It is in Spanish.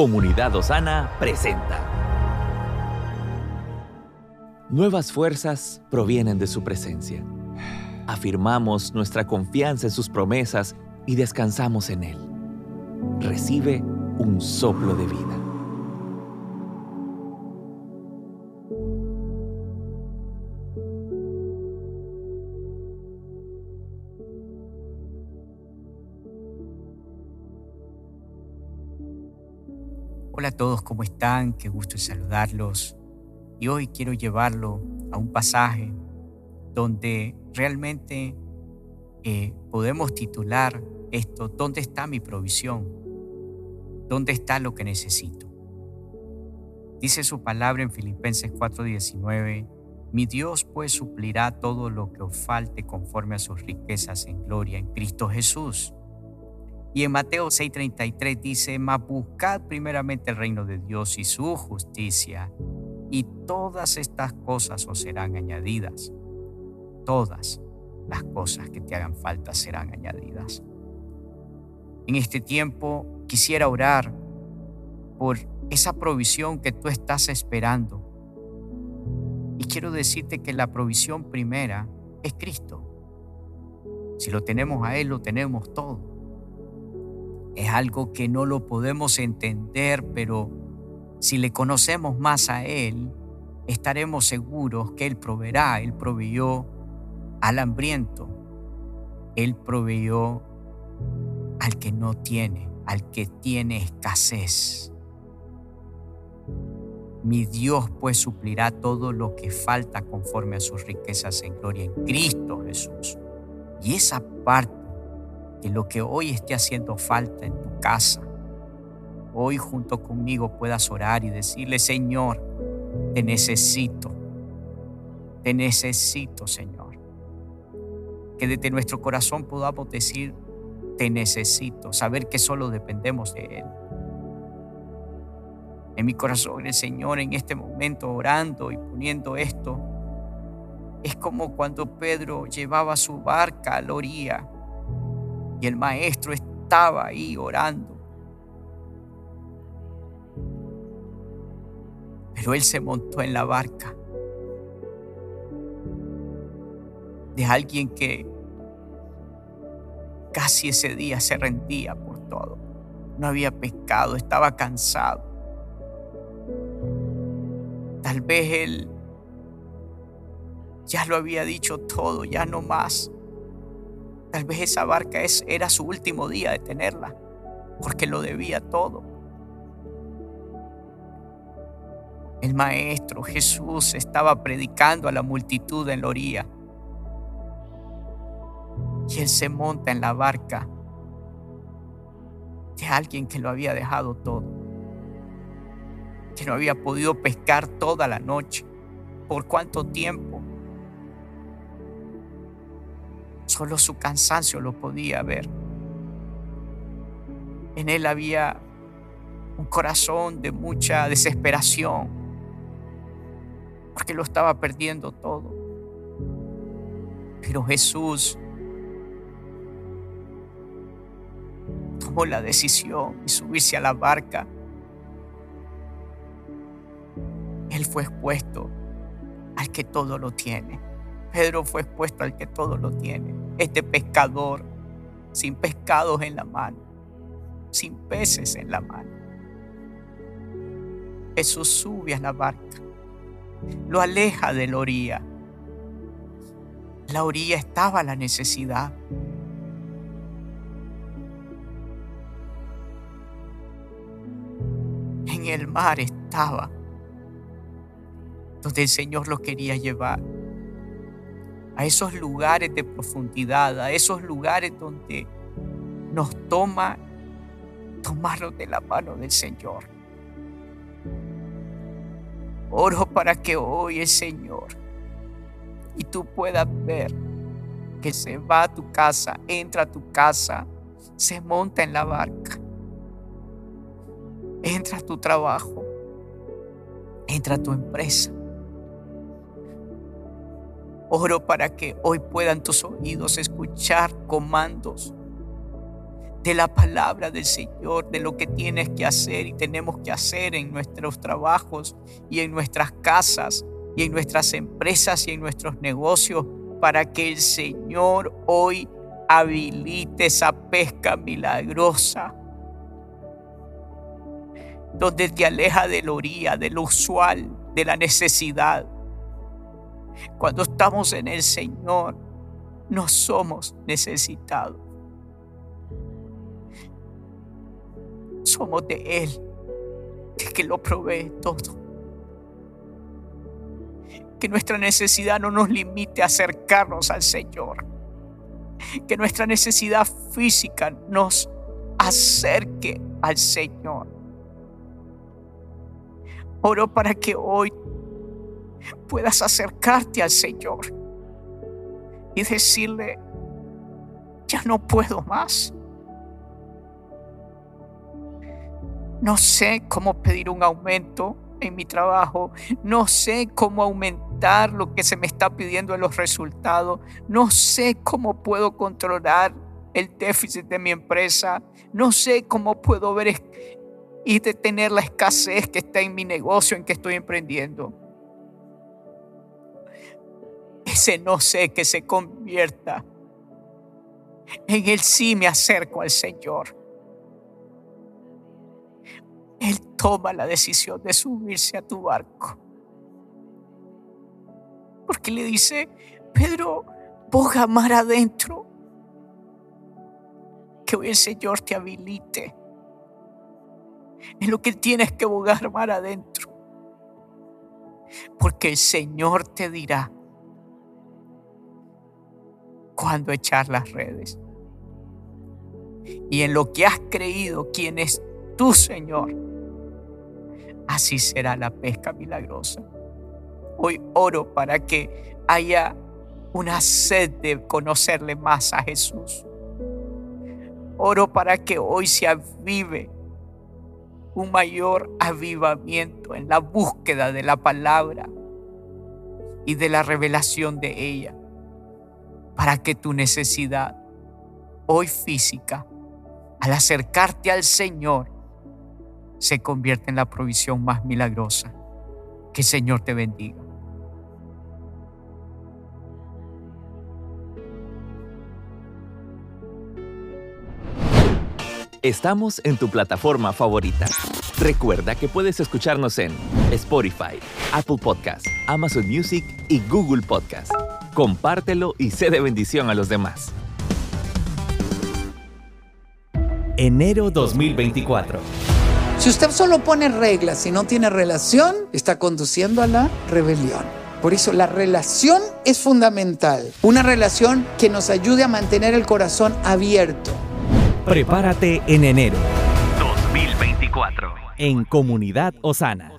Comunidad Osana presenta. Nuevas fuerzas provienen de su presencia. Afirmamos nuestra confianza en sus promesas y descansamos en Él. Recibe un soplo de vida. Todos, ¿cómo están? Qué gusto saludarlos. Y hoy quiero llevarlo a un pasaje donde realmente eh, podemos titular esto, ¿dónde está mi provisión? ¿Dónde está lo que necesito? Dice su palabra en Filipenses 4:19, mi Dios pues suplirá todo lo que os falte conforme a sus riquezas en gloria en Cristo Jesús. Y en Mateo 6:33 dice, mas buscad primeramente el reino de Dios y su justicia, y todas estas cosas os serán añadidas. Todas las cosas que te hagan falta serán añadidas. En este tiempo quisiera orar por esa provisión que tú estás esperando. Y quiero decirte que la provisión primera es Cristo. Si lo tenemos a Él, lo tenemos todo. Es algo que no lo podemos entender, pero si le conocemos más a Él, estaremos seguros que Él proveerá. Él proveyó al hambriento. Él proveyó al que no tiene, al que tiene escasez. Mi Dios pues suplirá todo lo que falta conforme a sus riquezas en gloria en Cristo Jesús. Y esa parte que lo que hoy esté haciendo falta en tu casa, hoy junto conmigo puedas orar y decirle, Señor, te necesito, te necesito, Señor. Que desde nuestro corazón podamos decir, te necesito, saber que solo dependemos de Él. En mi corazón, el Señor en este momento orando y poniendo esto, es como cuando Pedro llevaba su barca a la orilla y el maestro estaba ahí orando. Pero él se montó en la barca de alguien que casi ese día se rendía por todo. No había pescado, estaba cansado. Tal vez él ya lo había dicho todo, ya no más. Tal vez esa barca era su último día de tenerla, porque lo debía todo. El maestro Jesús estaba predicando a la multitud en la orilla. Y él se monta en la barca de alguien que lo había dejado todo, que no había podido pescar toda la noche. ¿Por cuánto tiempo? Solo su cansancio lo podía ver. En él había un corazón de mucha desesperación, porque lo estaba perdiendo todo. Pero Jesús tomó la decisión de subirse a la barca. Él fue expuesto al que todo lo tiene. Pedro fue expuesto al que todo lo tiene. Este pescador sin pescados en la mano, sin peces en la mano. Jesús sube a la barca, lo aleja de la orilla. La orilla estaba la necesidad. En el mar estaba donde el Señor lo quería llevar a esos lugares de profundidad, a esos lugares donde nos toma tomarnos de la mano del Señor. Oro para que hoy el Señor y tú puedas ver que se va a tu casa, entra a tu casa, se monta en la barca, entra a tu trabajo, entra a tu empresa Oro para que hoy puedan tus oídos escuchar comandos de la palabra del Señor, de lo que tienes que hacer y tenemos que hacer en nuestros trabajos y en nuestras casas y en nuestras empresas y en nuestros negocios para que el Señor hoy habilite esa pesca milagrosa donde te aleja de la orilla, de lo usual, de la necesidad. Cuando estamos en el Señor, no somos necesitados. Somos de Él, que lo provee todo. Que nuestra necesidad no nos limite a acercarnos al Señor. Que nuestra necesidad física nos acerque al Señor. Oro para que hoy puedas acercarte al Señor y decirle, ya no puedo más. No sé cómo pedir un aumento en mi trabajo. No sé cómo aumentar lo que se me está pidiendo en los resultados. No sé cómo puedo controlar el déficit de mi empresa. No sé cómo puedo ver y detener la escasez que está en mi negocio en que estoy emprendiendo. Ese no sé que se convierta en el sí me acerco al Señor. Él toma la decisión de subirse a tu barco. Porque le dice, Pedro, boga mar adentro. Que hoy el Señor te habilite en lo que tienes que bogar mar adentro. Porque el Señor te dirá cuándo echar las redes. Y en lo que has creído, quién es tu Señor así será la pesca milagrosa. Hoy oro para que haya una sed de conocerle más a Jesús. Oro para que hoy se avive un mayor avivamiento en la búsqueda de la palabra y de la revelación de ella, para que tu necesidad hoy física, al acercarte al Señor, se convierte en la provisión más milagrosa. Que el Señor te bendiga. Estamos en tu plataforma favorita. Recuerda que puedes escucharnos en Spotify, Apple Podcast, Amazon Music y Google Podcast. Compártelo y sé de bendición a los demás. Enero 2024. Si usted solo pone reglas y no tiene relación, está conduciendo a la rebelión. Por eso la relación es fundamental. Una relación que nos ayude a mantener el corazón abierto. Prepárate en enero 2024 en Comunidad Osana.